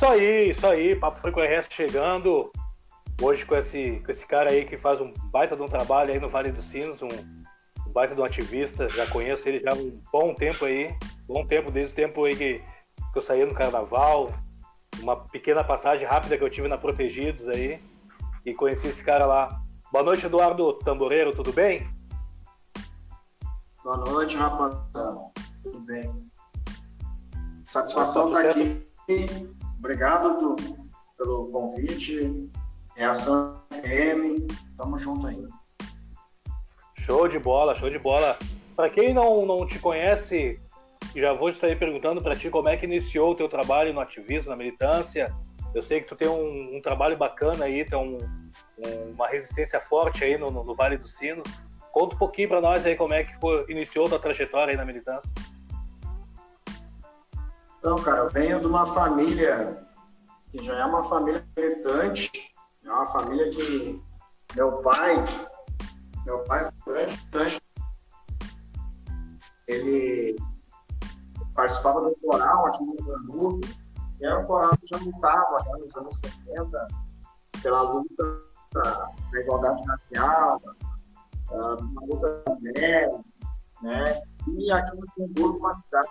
Isso aí, isso aí. Papo Foi com o RS chegando. Hoje com esse, com esse cara aí que faz um baita de um trabalho aí no Vale dos Sinos, um, um baita de um ativista. Já conheço ele já há um bom tempo aí. Bom tempo, desde o tempo aí que, que eu saía no carnaval. Uma pequena passagem rápida que eu tive na Protegidos aí. E conheci esse cara lá. Boa noite, Eduardo Tamboreiro, tudo bem? Boa noite, rapaziada. Tudo bem? Satisfação estar tá aqui. Obrigado do, pelo convite. Reação FM. Tamo junto aí. Show de bola, show de bola. Para quem não, não te conhece, já vou sair perguntando para ti como é que iniciou o teu trabalho no ativismo, na militância. Eu sei que tu tem um, um trabalho bacana aí, tem um, um, uma resistência forte aí no, no, Vale dos Sinos. Conta um pouquinho para nós aí como é que foi, iniciou tua trajetória aí na militância. Então, cara, eu venho de uma família que já é uma família militante, é uma família que meu pai, meu pai militante, ele participava do coral aqui no Danúbio, e era um coral que já lutava já nos anos 60 pela luta da igualdade racial, uma luta das mulheres, né? E aqui no Timburgo, uma cidade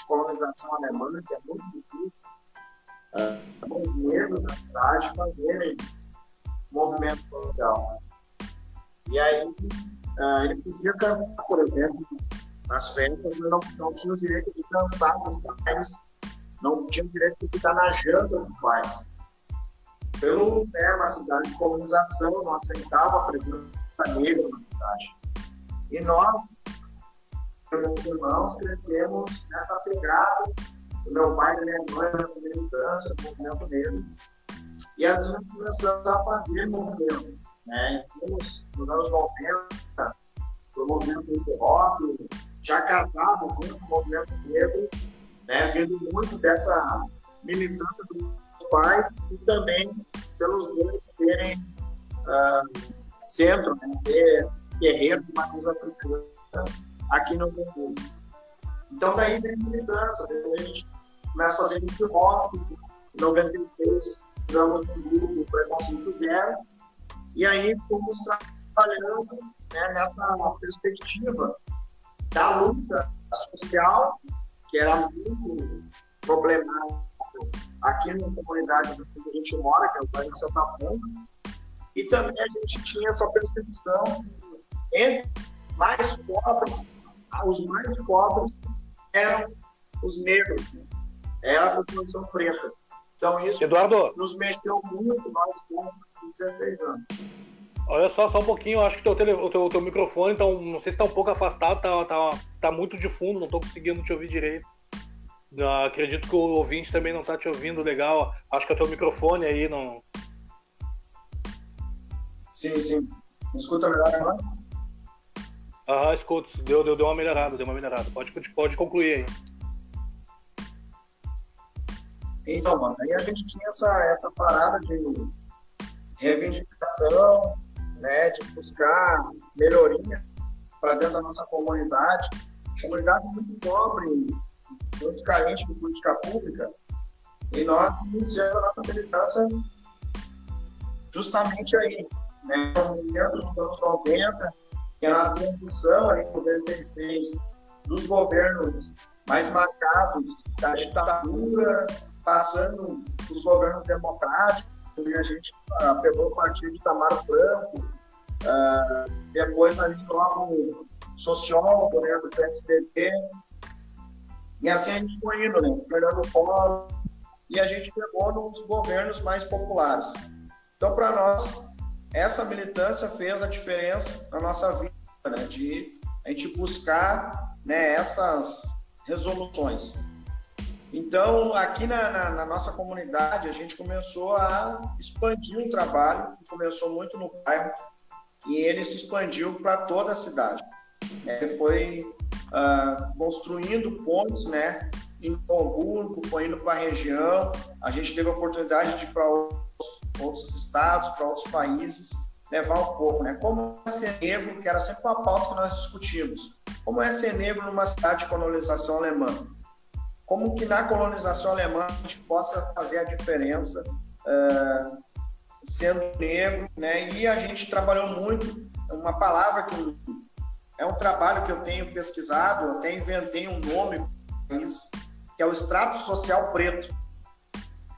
de colonização alemã, que é muito difícil, uh, os negros na cidade fazerem movimento social. E aí, uh, ele podia cantar, por exemplo, nas festas, mas não, não tinha o direito de dançar nos bailes, não tinha o direito de ficar na janta dos bailes. Pelo né, uma cidade de colonização, não aceitava a presença negra na cidade. E nós, meus irmãos, crescemos nessa pegada do meu pai e minha mãe, nessa militância, no movimento negro. E assim começamos a fazer movimento. Né? Nos, nos anos 90, o movimento hip hop, já casado junto com o movimento negro, né? vindo muito dessa militância dos pais e também pelos dois terem uh, centro, né, ter guerreiros de matriz africana aqui no Congo. Então, daí vem a militância, a gente começa a fazer hip hop, em 96, criamos um grupo Preconceito Zero, e aí fomos trabalhando né, nessa perspectiva da luta social, que era muito problemática aqui na comunidade que a gente mora, que é o bairro Santa Ponta, e também a gente tinha essa percepção entre mais pobres, os mais pobres eram os negros, né? era a população preta. Então isso Eduardo. nos mexeu muito, nós com 16 anos. Olha só, só um pouquinho, acho que teu, tele, o teu, teu microfone, então, não sei se está um pouco afastado, tá, tá, tá muito de fundo, não estou conseguindo te ouvir direito. Uh, acredito que o ouvinte também não está te ouvindo legal. Acho que é o teu microfone aí não, Sim, sim. Escuta melhor agora? Ah, escuto. Deu, deu, deu uma melhorada, deu uma melhorada. Pode, pode concluir aí. Então, mano, aí a gente tinha essa, essa parada de reivindicação, né, de buscar melhoria para dentro da nossa comunidade. Comunidade muito pobre, muito carente de política pública. E nós iniciamos a nossa militância justamente aí, né, dentro dos anos 90, que era a transição ali, em 96, dos governos mais marcados da ditadura, passando os governos democráticos, e a gente uh, pegou o partido de Tamar Franco, uh, depois ali logo sociólogo né, do PSDB, e assim a gente foi indo, né, Fernando Collor, e a gente pegou nos governos mais populares. Então, para nós, essa militância fez a diferença na nossa vida, né? de a gente buscar né, essas resoluções. Então, aqui na, na, na, nossa comunidade, a gente começou a expandir o trabalho, começou muito no bairro, e ele se expandiu para toda a cidade. Ele foi uh, construindo pontes né, em Hamburgo, foi indo para a região, a gente teve a oportunidade de ir para outros estados, para outros países, levar um pouco, né? Como é ser negro, que era sempre uma pauta que nós discutimos. Como é ser negro numa cidade de colonização alemã? como que na colonização alemã a gente possa fazer a diferença uh, sendo negro, né? E a gente trabalhou muito, uma palavra que é um trabalho que eu tenho pesquisado, eu até inventei um nome para isso, que é o extrato social preto.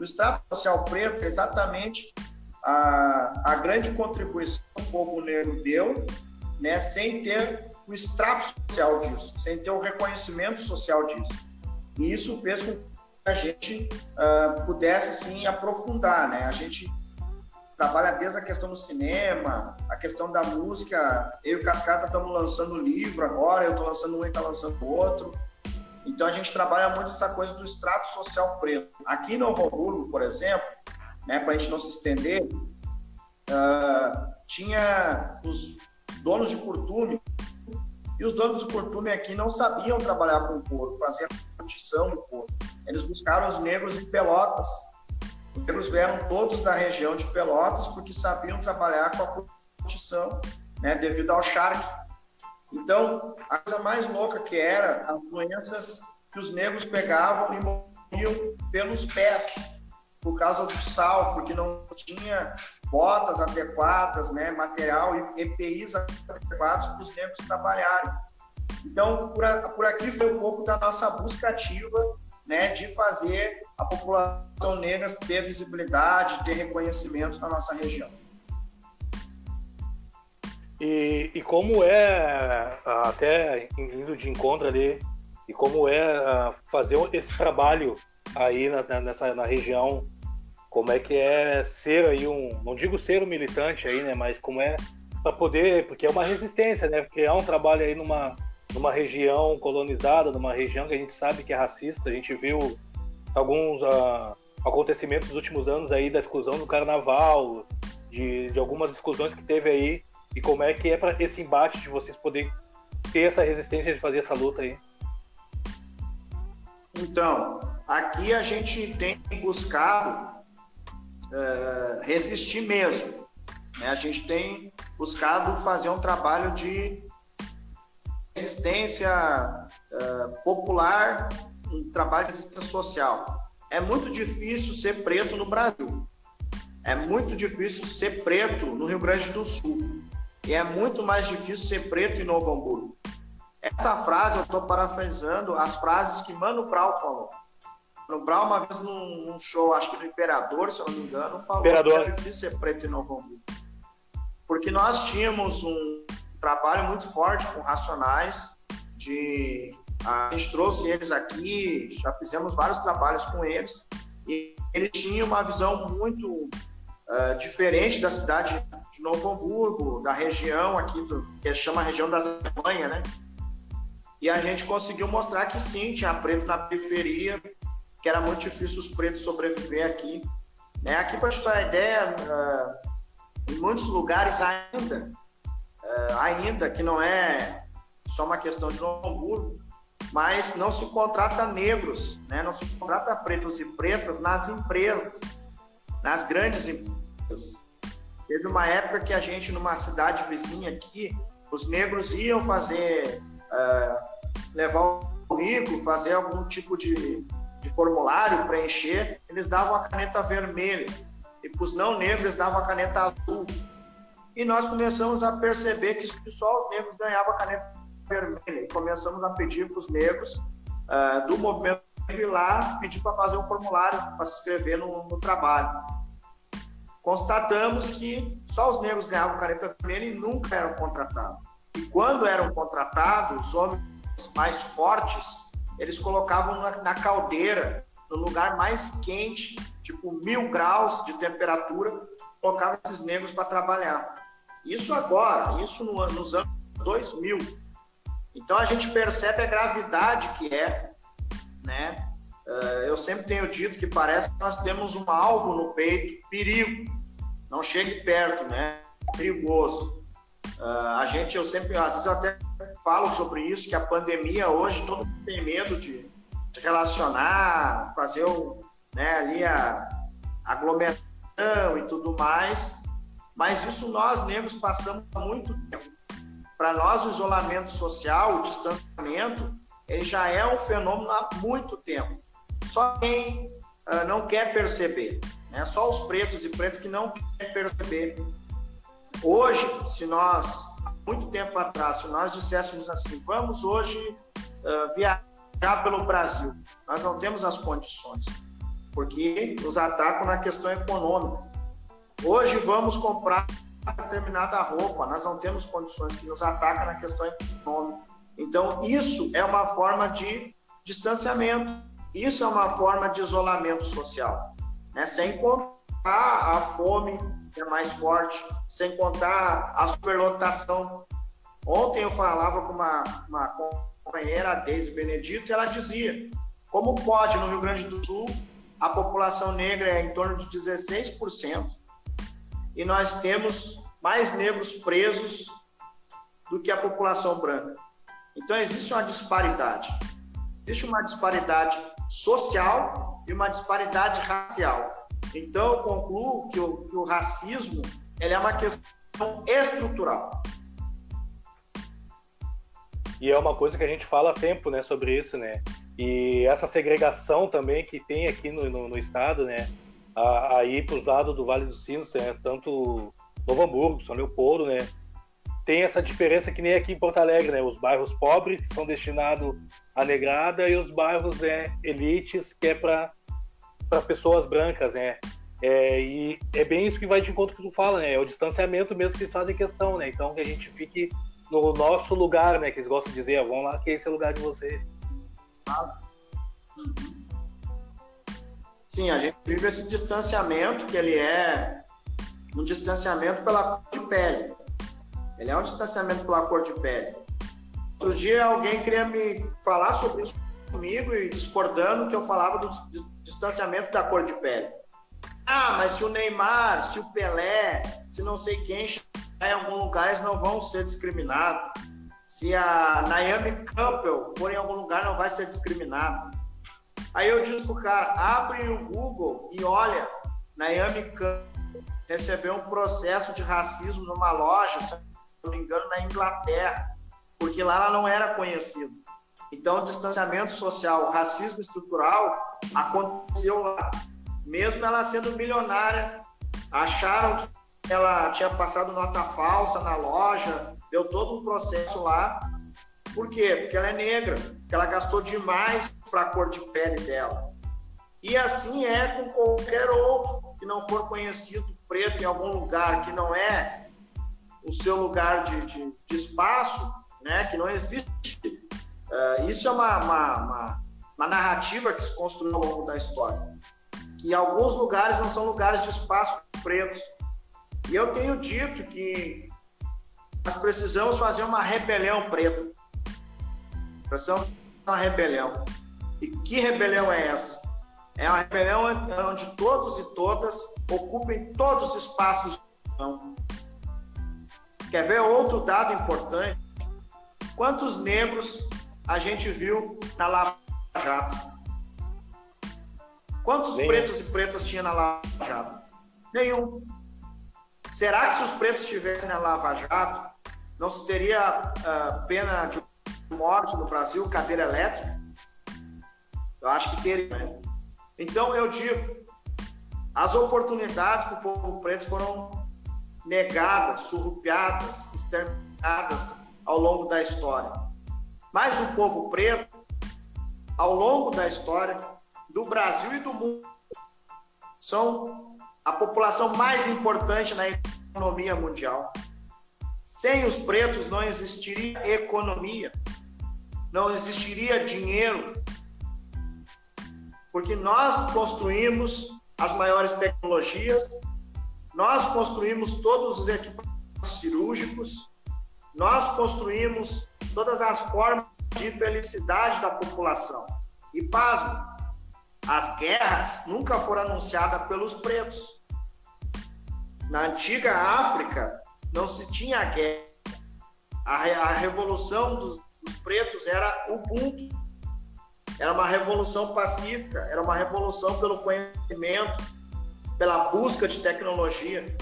O extrato social preto é exatamente a, a grande contribuição que o povo negro deu, né, sem ter o extrato social disso, sem ter o reconhecimento social disso. E isso fez com que a gente uh, pudesse, sim, aprofundar, né? A gente trabalha desde a questão do cinema, a questão da música. Eu e o Cascata estamos lançando livro agora, eu estou lançando um e está lançando outro. Então a gente trabalha muito essa coisa do extrato social preto. Aqui no Hamburgo, por exemplo, né, para a gente não se estender, uh, tinha os donos de curtume e os donos de curtume aqui não sabiam trabalhar com couro, fazer a curtição do couro. Eles buscaram os negros em Pelotas. Os negros vieram todos da região de Pelotas porque sabiam trabalhar com a curtição, né, devido ao charque. Então, a coisa mais louca que era as doenças que os negros pegavam e morriam pelos pés, por causa do sal, porque não tinha botas adequadas, né, material e EPIs adequados para os negros trabalharem. Então, por, por aqui foi um pouco da nossa busca ativa né, de fazer a população negra ter visibilidade, ter reconhecimento na nossa região. E, e como é, até indo de encontro ali, e como é fazer esse trabalho aí na, nessa, na região, como é que é ser aí um, não digo ser um militante aí, né, mas como é para poder, porque é uma resistência, né, porque é um trabalho aí numa, numa região colonizada, numa região que a gente sabe que é racista, a gente viu alguns uh, acontecimentos dos últimos anos aí da exclusão do carnaval, de, de algumas exclusões que teve aí e como é que é para esse embate de vocês poderem ter essa resistência de fazer essa luta aí? Então, aqui a gente tem buscado uh, resistir mesmo. Né? A gente tem buscado fazer um trabalho de resistência uh, popular, um trabalho de resistência social. É muito difícil ser preto no Brasil. É muito difícil ser preto no Rio Grande do Sul. E é muito mais difícil ser preto em Novo Hamburgo. Essa frase eu estou parafraseando as frases que Mano Brown falou. Mano Brown, uma vez num, num, show, acho que no Imperador, se eu não me engano, falou Imperador. que é difícil ser preto em Novo Hamburgo. Porque nós tínhamos um trabalho muito forte com Racionais, de a gente trouxe eles aqui, já fizemos vários trabalhos com eles, e eles tinham uma visão muito uh, diferente da cidade de Novo Hamburgo, da região aqui, do, que chama região das Alemanha, né? E a gente conseguiu mostrar que sim, tinha preto na periferia, que era muito difícil os pretos sobreviver aqui. Né? Aqui, para te dar uma ideia, uh, em muitos lugares ainda, uh, ainda que não é só uma questão de Novo Hamburgo, mas não se contrata negros, né? não se contrata pretos e pretas nas empresas, nas grandes empresas. Teve uma época que a gente, numa cidade vizinha aqui, os negros iam fazer, uh, levar o currículo, fazer algum tipo de, de formulário, preencher, eles davam a caneta vermelha. E para os não negros, davam a caneta azul. E nós começamos a perceber que só os negros ganhavam a caneta vermelha. E começamos a pedir para os negros uh, do movimento ir lá pedir para fazer um formulário para se inscrever no, no trabalho constatamos que só os negros ganhavam caneta vermelha e nunca eram contratados. E quando eram contratados, os homens mais fortes, eles colocavam na, na caldeira, no lugar mais quente, tipo mil graus de temperatura, colocavam esses negros para trabalhar. Isso agora, isso no, nos anos 2000. Então a gente percebe a gravidade que é, né? Uh, eu sempre tenho dito que parece que nós temos um alvo no peito, perigo. Não chegue perto, né? Perigoso. Uh, a gente, eu sempre, às vezes até falo sobre isso, que a pandemia hoje todo mundo tem medo de se relacionar, fazer o, né, ali a, aglomeração e tudo mais. Mas isso nós negros passamos há muito tempo. Para nós, o isolamento social, o distanciamento, ele já é um fenômeno há muito tempo. Só quem uh, não quer perceber, né? Só os pretos e pretas que não querem perceber. Hoje, se nós, muito tempo atrás, se nós disséssemos assim, vamos hoje uh, viajar pelo Brasil, nós não temos as condições, porque nos atacam na questão econômica. Hoje vamos comprar determinada roupa, nós não temos condições que nos atacam na questão econômica. Então, isso é uma forma de distanciamento, isso é uma forma de isolamento social. Né? Sem contar a fome, que é mais forte, sem contar a superlotação. Ontem eu falava com uma, uma companheira, a Deise Benedito, e ela dizia: como pode no Rio Grande do Sul a população negra é em torno de 16%, e nós temos mais negros presos do que a população branca. Então existe uma disparidade. Existe uma disparidade social e uma disparidade racial. Então eu concluo que o, que o racismo ele é uma questão estrutural. E é uma coisa que a gente fala há tempo, né, sobre isso, né? E essa segregação também que tem aqui no, no, no estado, né? Aí para os lados do Vale dos Sinos, né? tanto Novo Hamburgo, São Leopoldo, né? Tem essa diferença que nem aqui em Porto Alegre, né? Os bairros pobres que são destinados à negrada e os bairros né, elites que é para pessoas brancas, né? É, e é bem isso que vai de encontro que tu fala, né? É o distanciamento mesmo que eles fazem questão, né? Então que a gente fique no nosso lugar, né? Que eles gostam de dizer, ah, vamos lá, que esse é o lugar de vocês. Sim, a gente vive esse distanciamento que ele é um distanciamento pela cor de pele. Ele é um distanciamento pela cor de pele. Outro dia alguém queria me falar sobre isso comigo e discordando que eu falava do distanciamento da cor de pele. Mas se o Neymar, se o Pelé, se não sei quem chegar em algum lugar, eles não vão ser discriminados. Se a Naomi Campbell for em algum lugar, não vai ser discriminado. Aí eu disse pro cara, abre o Google e olha, Naomi Campbell recebeu um processo de racismo numa loja, se não me engano, na Inglaterra, porque lá ela não era conhecida. Então, o distanciamento social, o racismo estrutural aconteceu lá. Mesmo ela sendo milionária, acharam que ela tinha passado nota falsa na loja, deu todo um processo lá. Por quê? Porque ela é negra, porque ela gastou demais para a cor de pele dela. E assim é com qualquer outro que não for conhecido preto em algum lugar que não é o seu lugar de, de, de espaço, né, que não existe. Uh, isso é uma, uma, uma, uma, narrativa que se construiu ao longo da história. Que alguns lugares não são lugares de espaço pretos. E eu tenho dito que nós precisamos fazer uma rebelião preta. Precisamos fazer uma rebelião. E que rebelião é essa? É uma rebelião onde todos e todas ocupem todos os espaços. Quer ver outro dado importante? Quantos negros a gente viu na Lava Jato? Quantos Nenhum. pretos e pretas tinha na Lava Jato? Nenhum. Será que se os pretos estivessem na Lava Jato, não se teria uh, pena de morte no Brasil, cadeira elétrica? Eu acho que teria. Né? Então eu digo, as oportunidades para o povo preto foram negadas, surrupiadas, exterminadas ao longo da história. Mas o povo preto, ao longo da história do Brasil e do mundo, são a população mais importante na economia mundial. Sem os pretos não existiria economia, não existiria dinheiro, porque nós construímos as maiores tecnologias, nós construímos todos os equipamentos cirúrgicos, nós construímos todas as formas de felicidade da população. E pasmo, as guerras nunca foram anunciadas pelos pretos. Na antiga África não se tinha guerra. A, a revolução dos, dos pretos era o Ubuntu, era uma revolução pacífica, era uma revolução pelo conhecimento, pela busca de tecnologia.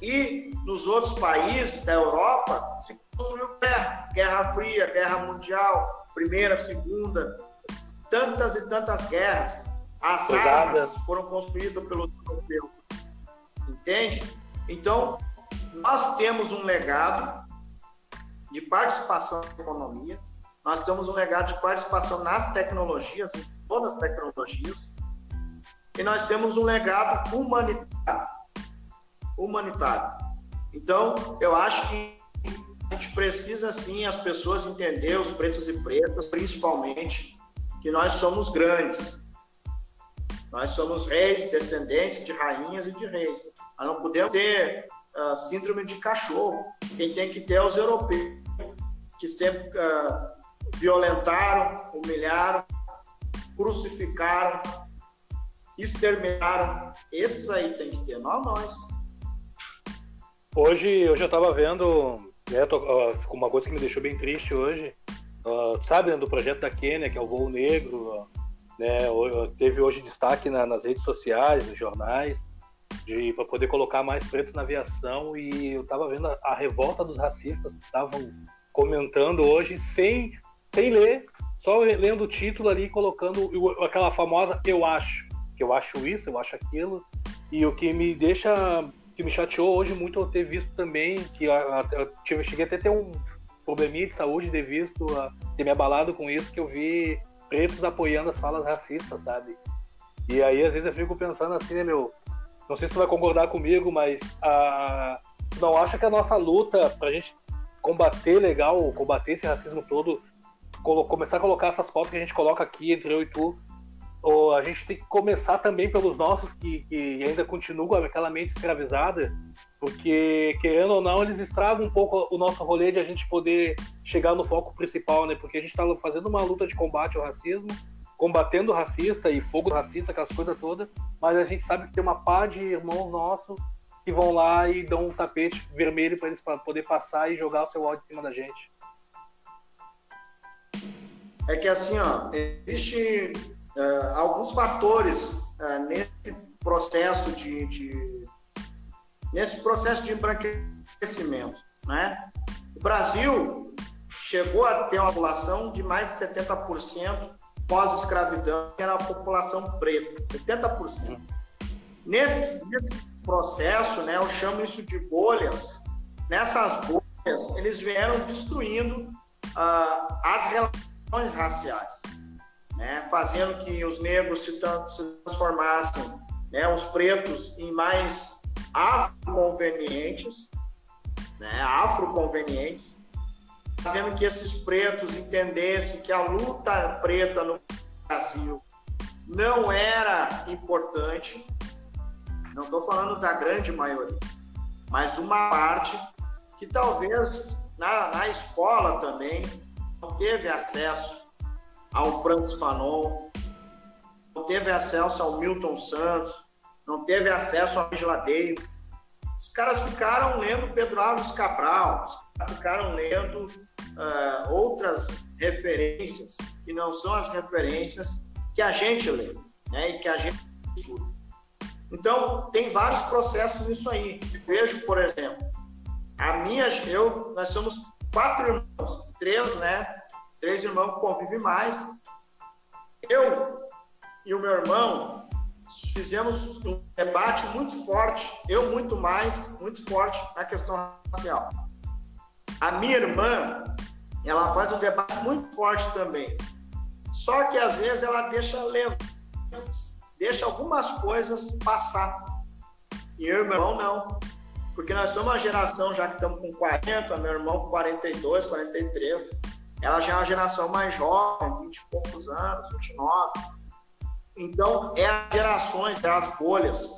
E nos outros países da Europa se construiu guerra. Guerra Fria, Guerra Mundial, Primeira, Segunda, tantas e tantas guerras. As armas foram construídas pelos europeus. Entende? Então, nós temos um legado de participação na economia, nós temos um legado de participação nas tecnologias, em todas as tecnologias, e nós temos um legado humanitário. Humanitário. Então, eu acho que a gente precisa, sim, as pessoas entender, os pretos e pretas, principalmente, que nós somos grandes. Nós somos reis, descendentes de rainhas e de reis. Nós não podemos ter uh, síndrome de cachorro. Quem tem que ter é os europeus, que sempre uh, violentaram, humilharam, crucificaram, exterminaram. Esses aí tem que ter, não nós. Hoje eu já estava vendo, né, tô, uh, uma coisa que me deixou bem triste hoje, uh, sabe, do projeto da Quênia, que é o Voo Negro, né, teve hoje destaque na, nas redes sociais, nos jornais, para poder colocar mais pretos na aviação e eu estava vendo a, a, revolta dos racistas que estavam comentando hoje sem, sem ler, só lendo o título ali colocando aquela famosa eu acho, que eu acho isso, eu acho aquilo. E o que me deixa, que me chateou hoje muito eu ter visto também, que eu, eu cheguei até a ter um probleminha de saúde de visto, ter me abalado com isso, que eu vi pretos apoiando as falas racistas, sabe? E aí às vezes eu fico pensando assim, né, meu, não sei se tu vai concordar comigo, mas a, não acha que a nossa luta pra gente combater legal, combater esse racismo todo, começar a colocar essas fotos que a gente coloca aqui entre eu e tu, ou a gente tem que começar também pelos nossos que, que ainda continuam com aquela mente escravizada, porque querendo ou não, eles estragam um pouco o nosso rolê de a gente poder chegar no foco principal, né? Porque a gente está fazendo uma luta de combate ao racismo, combatendo o racista e fogo racista, aquelas coisas todas, mas a gente sabe que tem uma pá de irmãos nossos que vão lá e dão um tapete vermelho para eles poder passar e jogar o seu ódio em cima da gente. É que assim, ó, existe uh, alguns fatores uh, nesse processo de, de, nesse processo de embranquecimento, né? O Brasil chegou a ter uma população de mais de 70% pós-escravidão, que era a população preta, 70%. Nesse, nesse processo, né, eu chamo isso de bolhas. Nessas bolhas, eles vieram destruindo uh, as relações raciais, né, fazendo que os negros se, se transformassem, né, os pretos, em mais afroconvenientes, né, afroconvenientes, fazendo que esses pretos entendessem que a luta preta no Brasil não era importante. Não estou falando da grande maioria, mas de uma parte que talvez na, na escola também não teve acesso ao Francis Fanon, não teve acesso ao Milton Santos, não teve acesso a Angela Davis. Os caras ficaram lendo Pedro Alves Cabral, ficaram lendo uh, outras referências que não são as referências que a gente lê né, e que a gente estuda. Então, tem vários processos nisso aí. Vejo, por exemplo, a minha, eu, nós somos quatro irmãos, três, né? Três irmãos convivem mais. Eu e o meu irmão fizemos um debate muito forte, eu muito mais, muito forte na questão racial. A minha irmã, ela faz um debate muito forte também. Só que às vezes ela deixa deixa algumas coisas passar. E eu e meu irmão não. Porque nós somos uma geração, já que estamos com 40, meu irmão com 42, 43. Ela já é uma geração mais jovem, 20 e poucos anos, 29. Então, é as gerações, é as bolhas.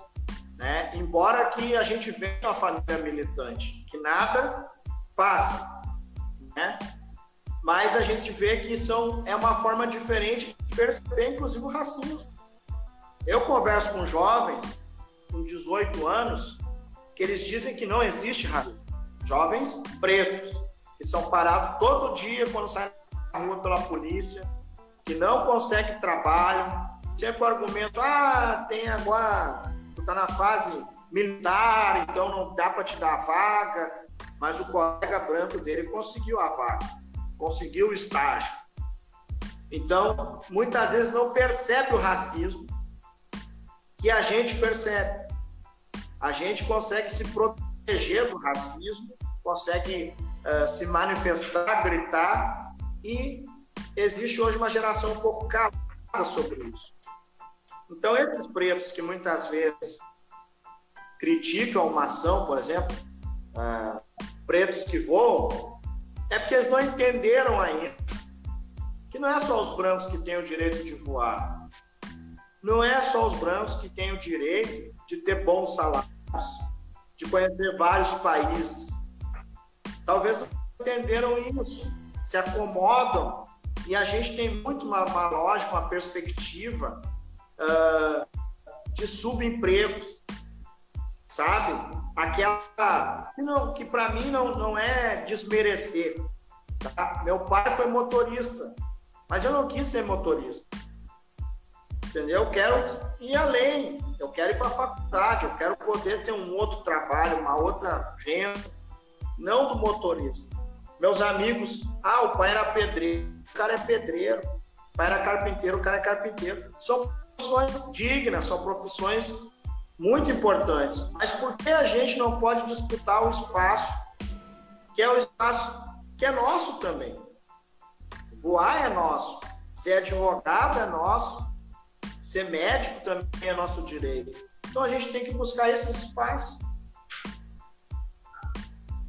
Né? Embora que a gente venha uma família militante, que nada passa, né? Mas a gente vê que são, é uma forma diferente de perceber, inclusive, o racismo. Eu converso com jovens com 18 anos que eles dizem que não existe racismo. Jovens pretos, que são parados todo dia quando saem na rua pela polícia, que não conseguem trabalho, sempre o argumento, ah, tem agora, tu tá na fase militar, então não dá para te dar a vaga, mas o colega branco dele conseguiu a vaga. conseguiu o estágio. Então, muitas vezes não percebe o racismo que a gente percebe. A gente consegue se proteger do racismo, consegue uh, se manifestar, gritar, e existe hoje uma geração um pouco calada sobre isso. Então, esses pretos que muitas vezes criticam uma ação, por exemplo, uh, pretos que voam, é porque eles não entenderam ainda que não é só os brancos que têm o direito de voar, não é só os brancos que têm o direito de ter bons salários, de conhecer vários países. Talvez não entenderam isso, se acomodam e a gente tem muito uma, uma lógica, uma perspectiva uh, de subempregos, sabe? Aquela que, que para mim não, não é desmerecer. Tá? Meu pai foi motorista, mas eu não quis ser motorista. Entendeu? Eu quero ir além, eu quero ir para a faculdade, eu quero poder ter um outro trabalho, uma outra renda, não do motorista. Meus amigos, ah, o pai era pedreiro, o cara é pedreiro, o pai era carpinteiro, o cara é carpinteiro. São profissões dignas, são profissões muito importantes. Mas por que a gente não pode disputar o espaço que é o espaço que é nosso também? Voar é nosso, ser advogado é nosso, ser médico também é nosso direito. Então a gente tem que buscar esses espaços.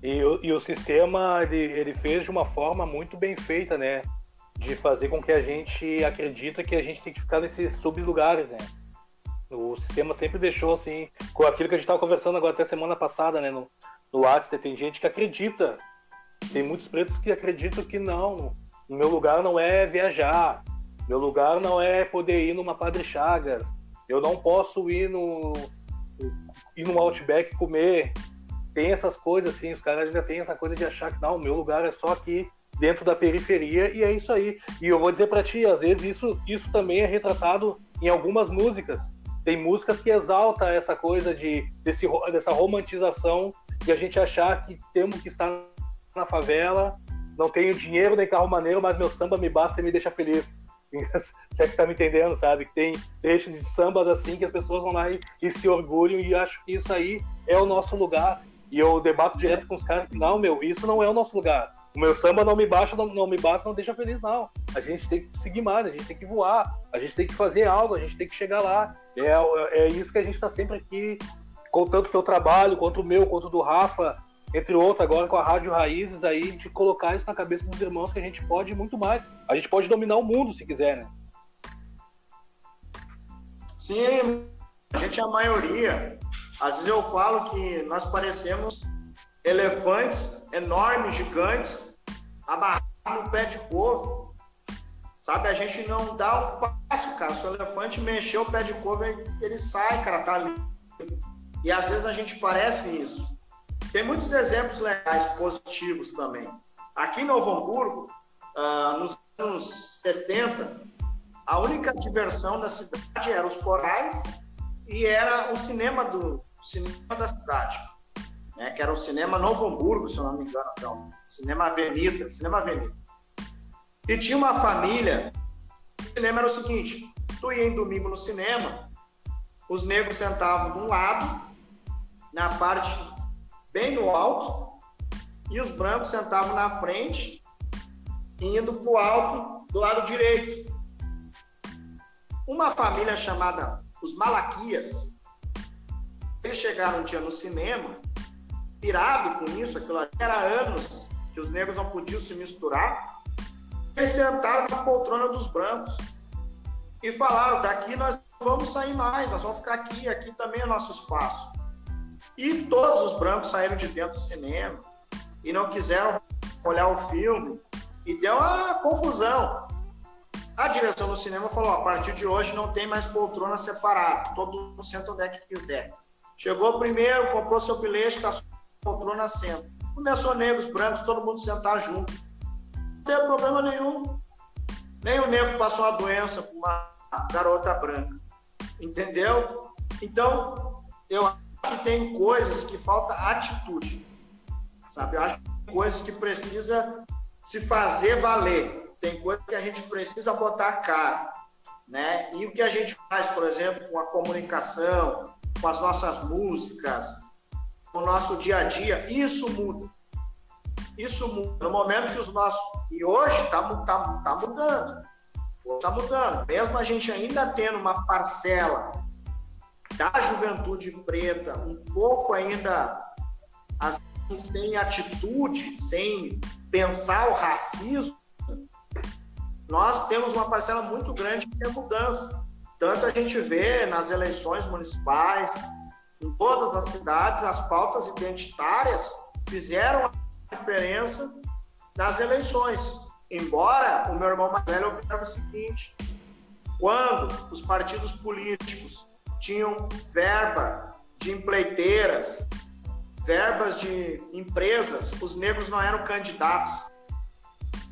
E, e o sistema ele, ele fez de uma forma muito bem feita, né? De fazer com que a gente acredita que a gente tem que ficar nesses sublugares, né? O sistema sempre deixou assim, com aquilo que a gente estava conversando agora até semana passada, né? No, no WhatsApp, tem gente que acredita. Tem muitos pretos que acreditam que não, o meu lugar não é viajar. Meu lugar não é poder ir numa Padre Chagas. Eu não posso ir no ir no Outback comer. Tem essas coisas assim, os caras ainda têm essa coisa de achar que não, meu lugar é só aqui dentro da periferia e é isso aí. E eu vou dizer para ti, às vezes isso isso também é retratado em algumas músicas. Tem músicas que exalta essa coisa de desse, dessa romantização de a gente achar que temos que estar na favela não tenho dinheiro nem carro maneiro, mas meu samba me basta e me deixa feliz. Você é que tá me entendendo, sabe? Que tem trechos de sambas assim que as pessoas vão lá e, e, se orgulham e acho que isso aí é o nosso lugar. E eu debato direto com os caras que, não, meu, isso não é o nosso lugar. O meu samba não me baixa, não, não me basta, não deixa feliz, não. A gente tem que seguir mais, a gente tem que voar, a gente tem que fazer algo, a gente tem que chegar lá. É, é isso que a gente está sempre aqui, com tanto o teu trabalho, quanto o meu, quanto o do Rafa, entre outros, agora com a Rádio Raízes aí, de colocar isso na cabeça dos irmãos que a gente pode muito mais. A gente pode dominar o mundo se quiser, né? Sim, a gente é a maioria. Às vezes eu falo que nós parecemos elefantes enormes, gigantes, amarrados no pé de couve. Sabe, a gente não dá um passo, cara. Se o elefante mexer o pé de couve, ele sai, cara, tá ali. E às vezes a gente parece isso. Tem muitos exemplos legais, positivos também. Aqui em Novo Hamburgo, uh, nos anos 60, a única diversão da cidade era os corais e era o cinema do o cinema da cidade, né, que era o cinema Novo Hamburgo, se eu não me engano, então, cinema Avenida, cinema Avenida. E tinha uma família, o cinema era o seguinte, tu ia em domingo no cinema, os negros sentavam de um lado, na parte bem no alto, e os brancos sentavam na frente, indo para o alto do lado direito. Uma família chamada os Malaquias, eles chegaram um dia no cinema, pirado com isso, aquilo ali era anos que os negros não podiam se misturar, eles sentaram na poltrona dos brancos e falaram: daqui nós vamos sair mais, nós vamos ficar aqui, aqui também é nosso espaço. E todos os brancos saíram de dentro do cinema e não quiseram olhar o filme e deu uma confusão. A direção do cinema falou: a partir de hoje não tem mais poltrona separada, todo mundo senta onde é que quiser. Chegou primeiro, comprou seu bilhete, tá poltrona senta. Começou negros, brancos, todo mundo sentar junto. Não teve problema nenhum. Nem o negro passou uma doença com uma garota branca. Entendeu? Então, eu que tem coisas que falta atitude, sabe? Eu acho que tem coisas que precisa se fazer valer. Tem coisa que a gente precisa botar a cara. Né? E o que a gente faz, por exemplo, com a comunicação, com as nossas músicas, com o nosso dia a dia, isso muda. Isso muda. No momento que os nossos. E hoje está tá, tá mudando. Está mudando. Mesmo a gente ainda tendo uma parcela da juventude preta um pouco ainda assim, sem atitude, sem pensar o racismo, nós temos uma parcela muito grande que tem mudança. Tanto a gente vê nas eleições municipais, em todas as cidades, as pautas identitárias fizeram a diferença nas eleições. Embora o meu irmão mais velho observe o seguinte: quando os partidos políticos tinham verba de empleiteiras, verbas de empresas, os negros não eram candidatos.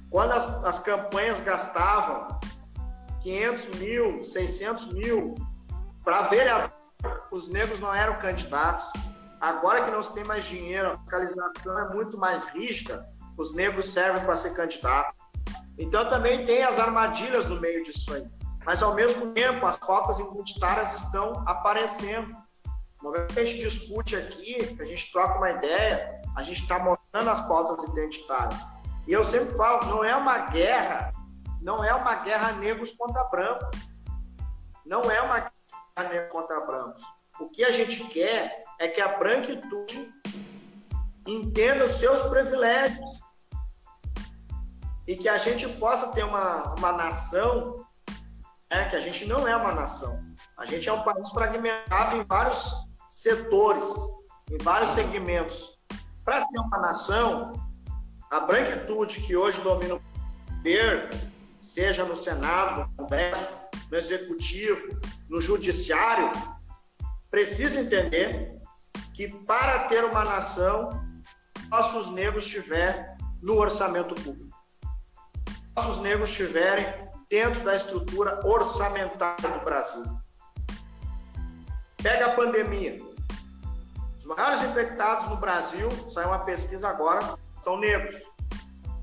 Quando as, as campanhas gastavam 500 mil, 600 mil para vereador, os negros não eram candidatos. Agora que não se tem mais dinheiro, a fiscalização é muito mais rígida, os negros servem para ser candidato. Então também tem as armadilhas no meio disso aí. Mas ao mesmo tempo, as pautas identitárias estão aparecendo. No momento que a gente discute aqui, a gente troca uma ideia, a gente está mostrando as pautas identitárias. E eu sempre falo, não é uma guerra, não é uma guerra negros contra brancos. Não é uma guerra negros contra brancos. O que a gente quer é que a branquitude entenda os seus privilégios e que a gente possa ter uma, uma nação é que a gente não é uma nação. A gente é um país fragmentado em vários setores, em vários segmentos. Para ser uma nação, a branquitude que hoje domina o poder, seja no Senado, no Congresso, no Executivo, no Judiciário, precisa entender que para ter uma nação, nossos negros estiverem no orçamento público. Nossos negros estiverem dentro da estrutura orçamentária do Brasil. Pega a pandemia. Os maiores infectados no Brasil, saiu uma pesquisa agora, são negros.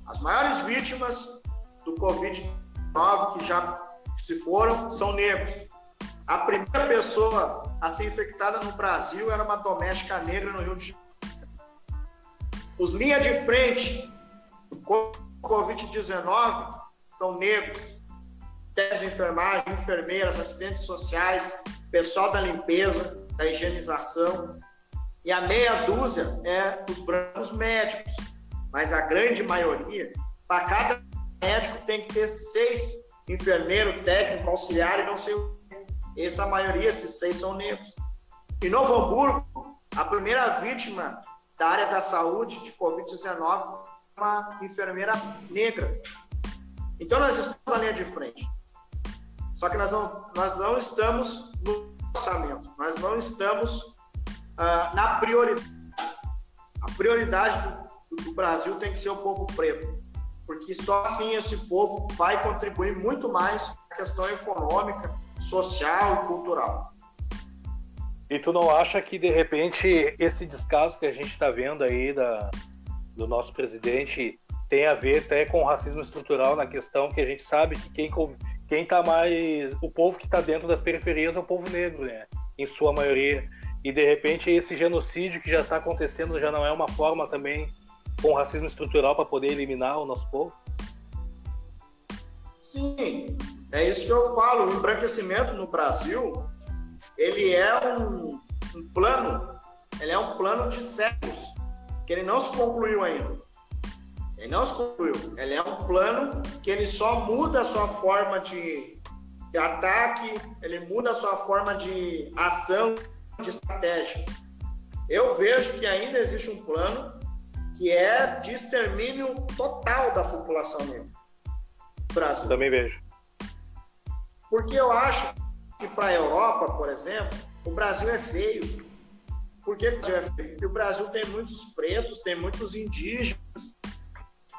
As maiores vítimas do Covid-19 que já se foram são negros. A primeira pessoa a ser infectada no Brasil era uma doméstica negra no Rio de Janeiro. Os linha de frente com Covid-19 são negros técnicos de enfermagem, enfermeiras, assistentes sociais, pessoal da limpeza, da higienização. E a meia dúzia é os brancos médicos. Mas a grande maioria, para cada médico tem que ter seis enfermeiros, técnico, auxiliar e não sei o que. Essa maioria, esses seis são negros. Em Novo Hamburgo, a primeira vítima da área da saúde de Covid-19 uma enfermeira negra. Então nós estamos na linha de frente. Só que nós não, nós não estamos no orçamento, nós não estamos ah, na prioridade. A prioridade do, do Brasil tem que ser o povo preto, porque só assim esse povo vai contribuir muito mais na questão econômica, social e cultural. E tu não acha que de repente esse descaso que a gente está vendo aí da, do nosso presidente tem a ver até com o racismo estrutural na questão que a gente sabe que quem quem está mais. O povo que está dentro das periferias é o povo negro, né? Em sua maioria. E de repente esse genocídio que já está acontecendo já não é uma forma também com racismo estrutural para poder eliminar o nosso povo? Sim, é isso que eu falo. O embranquecimento no Brasil, ele é um, um plano, ele é um plano de séculos, que ele não se concluiu ainda. Ele não se concluiu. Ele é um plano que ele só muda a sua forma de, de ataque, ele muda a sua forma de ação, de estratégia. Eu vejo que ainda existe um plano que é de extermínio total da população negra. Brasil. Também vejo. Porque eu acho que para a Europa, por exemplo, o Brasil é feio. Por que o Brasil é feio? Porque o Brasil tem muitos pretos, tem muitos indígenas,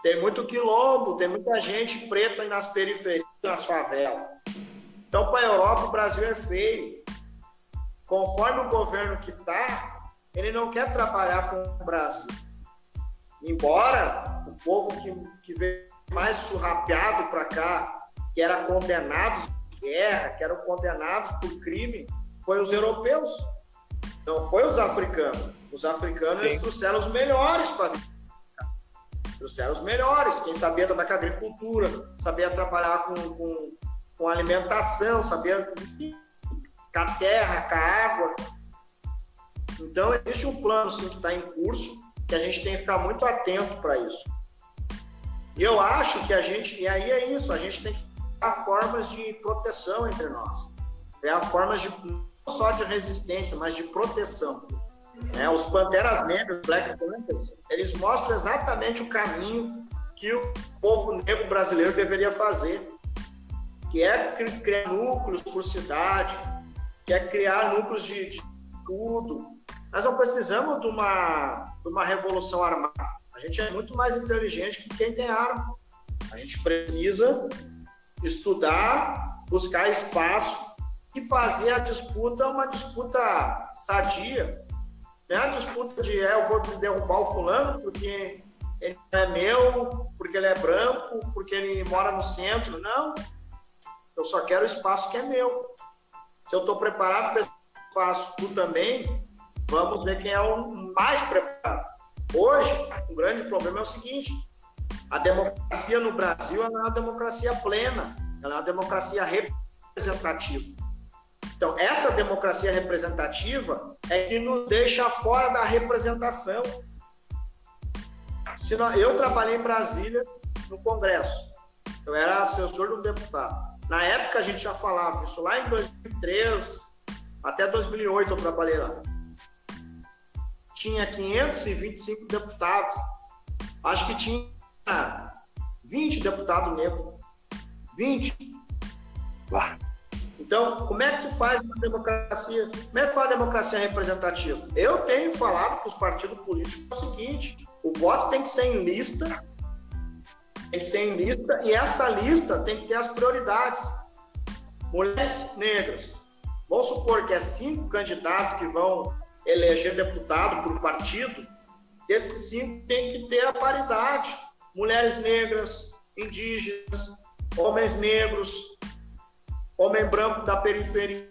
tem muito quilombo, tem muita gente preta nas periferias, nas favelas. Então, para a Europa, o Brasil é feio. Conforme o governo que está, ele não quer trabalhar com o Brasil. Embora o povo que, que veio mais surrapeado para cá, que era condenados por guerra, que eram condenados por crime, foi os europeus. Não foi os africanos. Os africanos eles trouxeram os melhores para trouxeram os melhores, quem sabia da agricultura, sabia trabalhar com, com, com alimentação, sabia enfim, com a terra, com a água. Então existe um plano sim, que está em curso, que a gente tem que ficar muito atento para isso. Eu acho que a gente, e aí é isso, a gente tem que criar formas de proteção entre nós. Criar formas de, não só de resistência, mas de proteção. É, os Panteras Negras, Black Panthers, eles mostram exatamente o caminho que o povo negro brasileiro deveria fazer, que é criar núcleos por cidade, que é criar núcleos de, de tudo. Nós não precisamos de uma, de uma revolução armada. A gente é muito mais inteligente que quem tem arma. A gente precisa estudar, buscar espaço e fazer a disputa uma disputa sadia. Não é a disputa de é, eu vou derrubar o fulano porque ele é meu, porque ele é branco, porque ele mora no centro. Não. Eu só quero o espaço que é meu. Se eu estou preparado para esse espaço, tu também, vamos ver quem é o mais preparado. Hoje, o grande problema é o seguinte: a democracia no Brasil é uma democracia plena, ela é uma democracia representativa. Então, essa democracia representativa é que nos deixa fora da representação. Eu trabalhei em Brasília no Congresso, eu era assessor de um deputado. Na época a gente já falava isso, lá em 2003 até 2008 eu trabalhei lá tinha 525 deputados. Acho que tinha 20 deputados negros. 20. Então, como é que tu faz uma democracia? Como é que faz a democracia representativa? Eu tenho falado para os partidos políticos o seguinte: o voto tem que ser em lista, tem que ser em lista, e essa lista tem que ter as prioridades. Mulheres negras. Vamos supor que é cinco candidatos que vão eleger deputado por partido, esses cinco tem que ter a paridade. Mulheres negras, indígenas, homens negros, homem branco da periferia,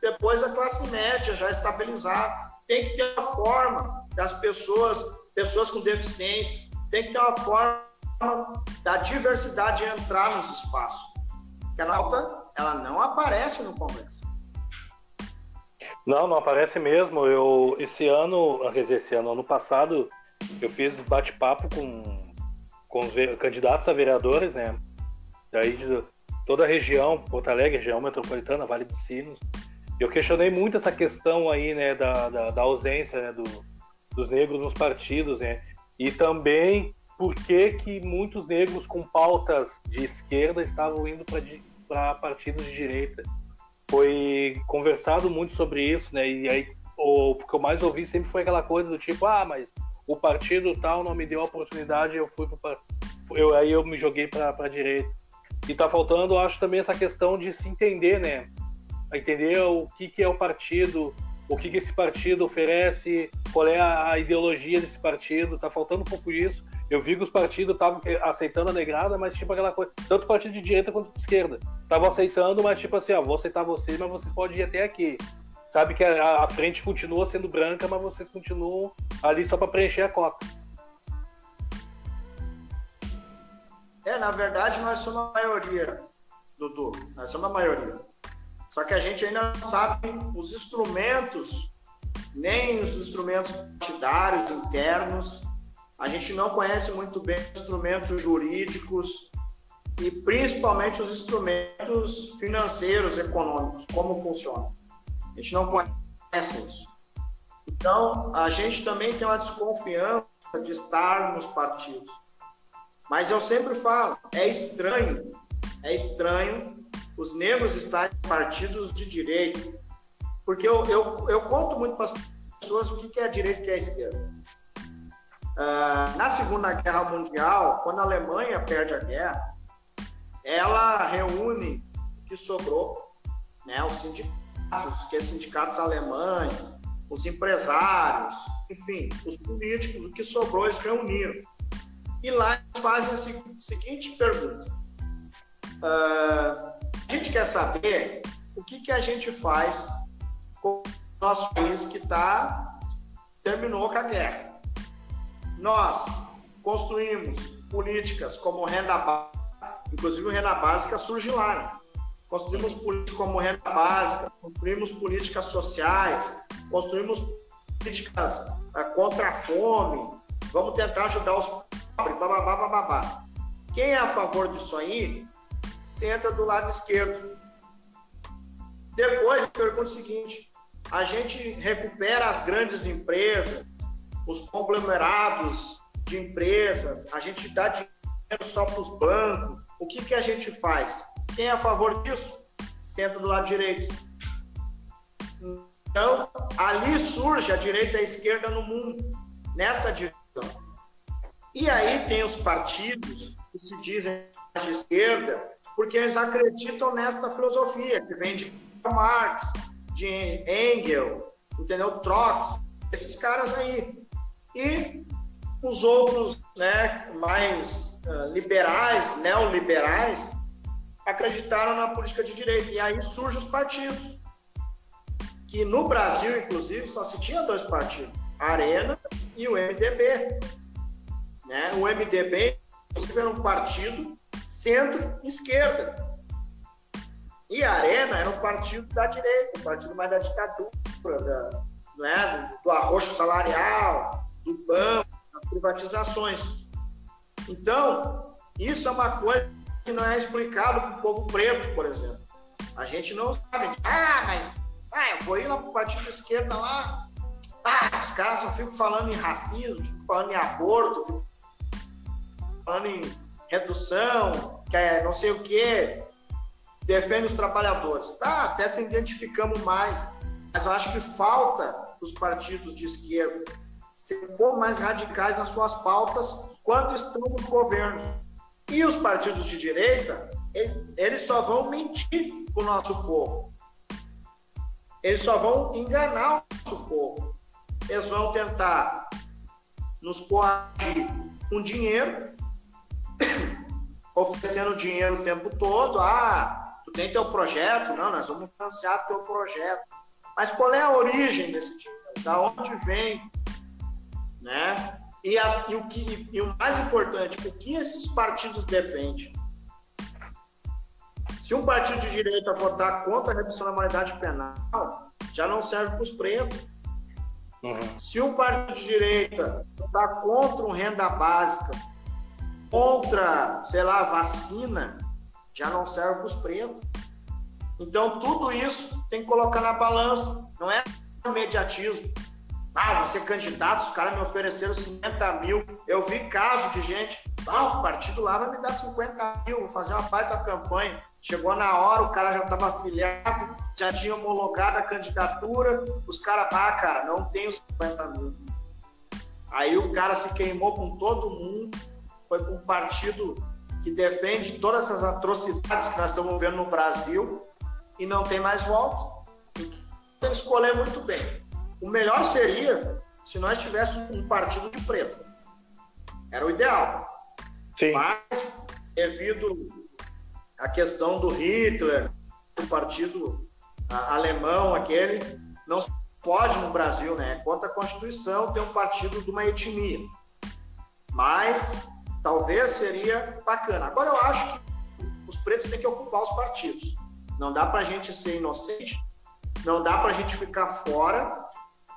depois a classe média já estabilizada. Tem que ter uma forma das pessoas, pessoas com deficiência, tem que ter uma forma da diversidade entrar nos espaços. Porque a alta, ela não aparece no Congresso. Não, não aparece mesmo. Eu esse ano, esse ano, ano passado, eu fiz bate-papo com, com os candidatos a vereadores, né? Daí de toda a região, Porto Alegre, região metropolitana, Vale dos Sinos. Eu questionei muito essa questão aí, né, da, da, da ausência né, do, dos negros nos partidos, né? E também por que, que muitos negros com pautas de esquerda estavam indo para partidos de direita foi conversado muito sobre isso, né? E aí o, que eu mais ouvi sempre foi aquela coisa do tipo, ah, mas o partido tal não me deu a oportunidade, eu fui para eu aí eu me joguei para a direita. E tá faltando, acho também essa questão de se entender, né? Entender o que que é o partido, o que que esse partido oferece, qual é a, ideologia desse partido, tá faltando um pouco isso. Eu vi que os partidos estavam aceitando a negrada, mas tipo aquela coisa, tanto partido de direita quanto de esquerda. Estavam aceitando, mas tipo assim, ó, vou aceitar vocês, mas vocês podem ir até aqui. Sabe que a, a frente continua sendo branca, mas vocês continuam ali só para preencher a cota. É, na verdade nós somos a maioria, Dudu. Nós somos a maioria. Só que a gente ainda não sabe os instrumentos, nem os instrumentos partidários internos, a gente não conhece muito bem os instrumentos jurídicos e principalmente os instrumentos financeiros, econômicos, como funciona. A gente não conhece isso. Então, a gente também tem uma desconfiança de estar nos partidos. Mas eu sempre falo, é estranho, é estranho os negros estarem em partidos de direita. Porque eu, eu, eu conto muito para as pessoas o que é direita e o que é esquerda. Uh, na Segunda Guerra Mundial, quando a Alemanha perde a guerra, ela reúne o que sobrou, né, os sindicatos, que é sindicatos alemães, os empresários, enfim, os políticos, o que sobrou eles reuniram. e lá eles fazem a seguinte pergunta. Uh, a gente quer saber o que, que a gente faz com o nosso país que tá, terminou com a guerra. Nós construímos políticas como renda básica, inclusive renda básica surge lá. Né? Construímos políticas como renda básica, construímos políticas sociais, construímos políticas uh, contra a fome, vamos tentar ajudar os pobres, bababá, bababá. Quem é a favor disso aí, senta do lado esquerdo. Depois, pergunta o seguinte: a gente recupera as grandes empresas, os conglomerados de empresas, a gente dá dinheiro só para os bancos. O que, que a gente faz? Quem é a favor disso? Senta do lado direito. Então, ali surge a direita e a esquerda no mundo, nessa divisão. E aí tem os partidos que se dizem de esquerda, porque eles acreditam nesta filosofia que vem de Marx, de Engels, entendeu? Trotsky, esses caras aí. E os outros, né, mais uh, liberais, neoliberais, acreditaram na política de direita. E aí surgem os partidos. Que no Brasil, inclusive, só se tinha dois partidos, a Arena e o MDB. Né? O MDB, inclusive, era um partido centro-esquerda. E a Arena era um partido da direita, um partido mais da ditadura, da, né, do, arroxo salarial, do banco, das privatizações. Então, isso é uma coisa que não é explicado para o povo preto, por exemplo. A gente não sabe. Ah, mas ah, eu vou ir lá para o partido esquerda lá. Ah, os caras só ficam falando em racismo, ficam falando em aborto, falando em redução, que é não sei o quê defende os trabalhadores. Tá, até se identificamos mais. Mas eu acho que falta os partidos de esquerda ser um pouco mais radicais nas suas pautas quando estão no governo. E os partidos de direita, eles só vão mentir para o nosso povo. Eles só vão enganar o nosso povo. Eles vão tentar nos coagir com dinheiro, oferecendo dinheiro o tempo todo. Ah, Tu tem teu projeto? Não, nós vamos financiar teu projeto. Mas qual é a origem desse dinheiro? Da onde vem? Né? E, a, e, o que, e o mais importante, o que esses partidos defendem? Se um partido de direita votar contra a redução da moralidade penal, já não serve para os pretos. Uhum. Se um partido de direita votar contra um renda básica, contra, sei lá, vacina, já não serve para os pretos. Então, tudo isso tem que colocar na balança, não é imediatismo. Ah, você candidato, os caras me ofereceram 50 mil. Eu vi caso de gente, ah, o partido lá vai me dar 50 mil, vou fazer uma baita campanha. Chegou na hora, o cara já estava afiliado, já tinha homologado a candidatura, os caras, ah, cara, não tenho 50 mil. Aí o cara se queimou com todo mundo, foi para um partido que defende todas essas atrocidades que nós estamos vendo no Brasil e não tem mais volta. Tem que escolher muito bem. O melhor seria se nós tivéssemos um partido de preto. Era o ideal. Sim. Mas, devido à questão do Hitler, o partido alemão, aquele, não se pode no Brasil, né? Contra a Constituição ter um partido de uma etnia. Mas talvez seria bacana. Agora eu acho que os pretos têm que ocupar os partidos. Não dá para a gente ser inocente, não dá para a gente ficar fora,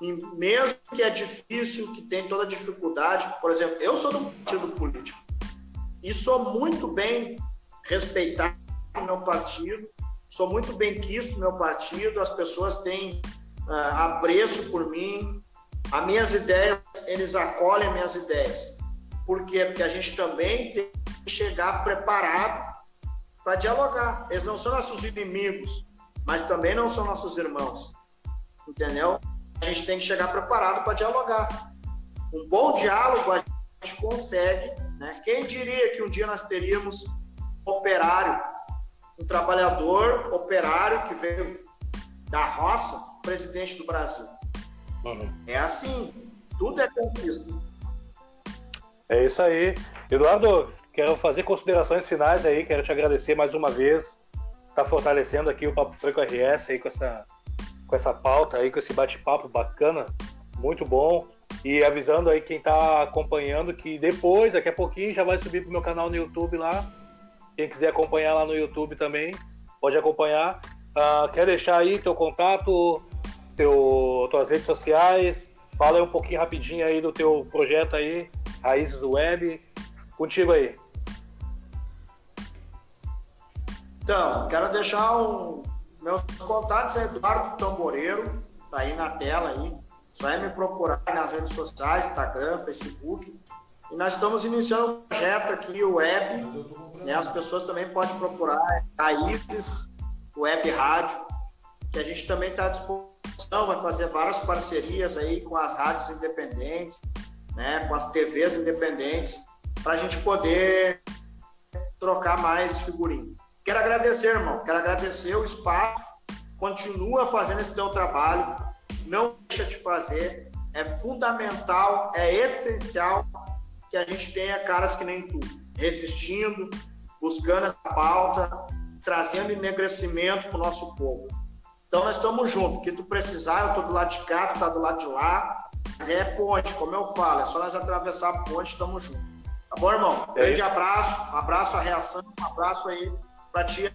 e mesmo que é difícil, que tem toda dificuldade. Por exemplo, eu sou do partido político e sou muito bem respeitado no meu partido, sou muito bem quisto no meu partido, as pessoas têm uh, apreço por mim, as minhas ideias, eles acolhem minhas ideias. Por quê? Porque a gente também tem que chegar preparado para dialogar. Eles não são nossos inimigos, mas também não são nossos irmãos. Entendeu? A gente tem que chegar preparado para dialogar. Um bom diálogo a gente consegue. Né? Quem diria que um dia nós teríamos um operário, um trabalhador operário que veio da roça, presidente do Brasil? Uhum. É assim, tudo é conquista. É isso aí. Eduardo, quero fazer considerações finais aí, quero te agradecer mais uma vez. Tá fortalecendo aqui o Papo Franco RS aí com essa, com essa pauta aí, com esse bate-papo bacana, muito bom. E avisando aí quem tá acompanhando que depois, daqui a pouquinho, já vai subir pro meu canal no YouTube lá. Quem quiser acompanhar lá no YouTube também, pode acompanhar. Uh, quer deixar aí teu contato, teu, tuas redes sociais? Fala aí um pouquinho rapidinho aí do teu projeto aí, Raízes do Web. Contigo aí. Então, quero deixar um, meus contatos é Eduardo Tamboreiro, tá aí na tela aí. Só é me procurar nas redes sociais, Instagram, Facebook. E nós estamos iniciando um projeto aqui, o web. Né? As pessoas também podem procurar é Raízes Web Rádio, que a gente também está à disposição, vai fazer várias parcerias aí com as rádios independentes, né? com as TVs independentes, para a gente poder trocar mais figurinha. Quero agradecer, irmão. Quero agradecer o espaço. Continua fazendo esse teu trabalho. Não deixa de fazer. É fundamental, é essencial que a gente tenha caras que nem tu, resistindo, buscando essa pauta, trazendo enegrecimento para o nosso povo. Então nós estamos juntos. Que tu precisar, eu estou do lado de cá, tu está do lado de lá. Mas é ponte, como eu falo, é só nós atravessar a ponte, estamos juntos. Tá bom, irmão? É Grande abraço, um abraço à reação, um abraço aí para ti.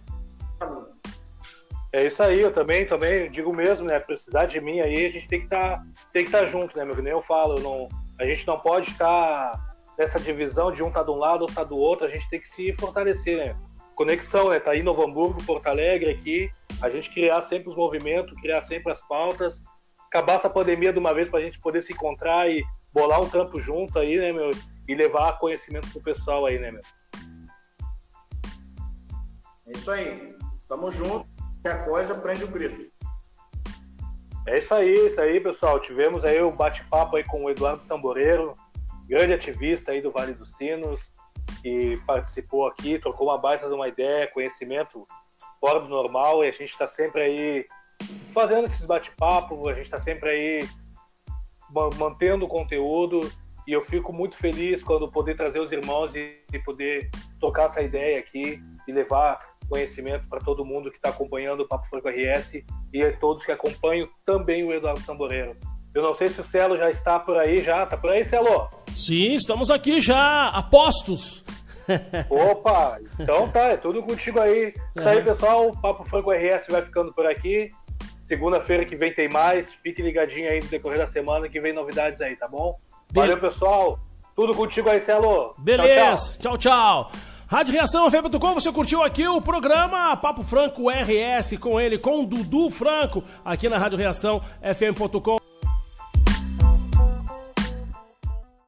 É isso aí, eu também, também digo mesmo, né? Precisar de mim aí, a gente tem que estar, tá, tem que estar tá junto, né, meu? Nem eu falo, eu não, a gente não pode estar nessa divisão de um tá de um lado, outro tá do outro, a gente tem que se fortalecer, né? Conexão, né? Tá aí Novo Hamburgo, Porto Alegre aqui, a gente criar sempre os movimentos, criar sempre as pautas, acabar essa pandemia de uma vez para a gente poder se encontrar e bolar um campo junto aí, né, meu? E levar conhecimento pro pessoal aí, né, meu? É isso aí. Tamo junto. Qualquer coisa, prende o grito. É isso aí, isso aí, pessoal. Tivemos aí o bate-papo aí com o Eduardo Tamboreiro, grande ativista aí do Vale dos Sinos, que participou aqui, trocou uma baita de uma ideia, conhecimento fora do normal, e a gente está sempre aí fazendo esses bate-papos, a gente está sempre aí mantendo o conteúdo, e eu fico muito feliz quando poder trazer os irmãos e, e poder tocar essa ideia aqui e levar conhecimento para todo mundo que está acompanhando o Papo Franco RS e a todos que acompanham também o Eduardo Tamboreiro. Eu não sei se o Celo já está por aí, já. Tá por aí, Celo? Sim, estamos aqui já, apostos. Opa, então tá, é tudo contigo aí. Isso aí, pessoal. O Papo Franco RS vai ficando por aqui. Segunda-feira que vem tem mais. Fique ligadinho aí no decorrer da semana que vem novidades aí, tá bom? Valeu, pessoal. Tudo contigo aí, Celo. Beleza. tchau. tchau. tchau. Rádio Reação FM.com, você curtiu aqui o programa Papo Franco RS com ele, com Dudu Franco, aqui na Rádio Reação FM.com.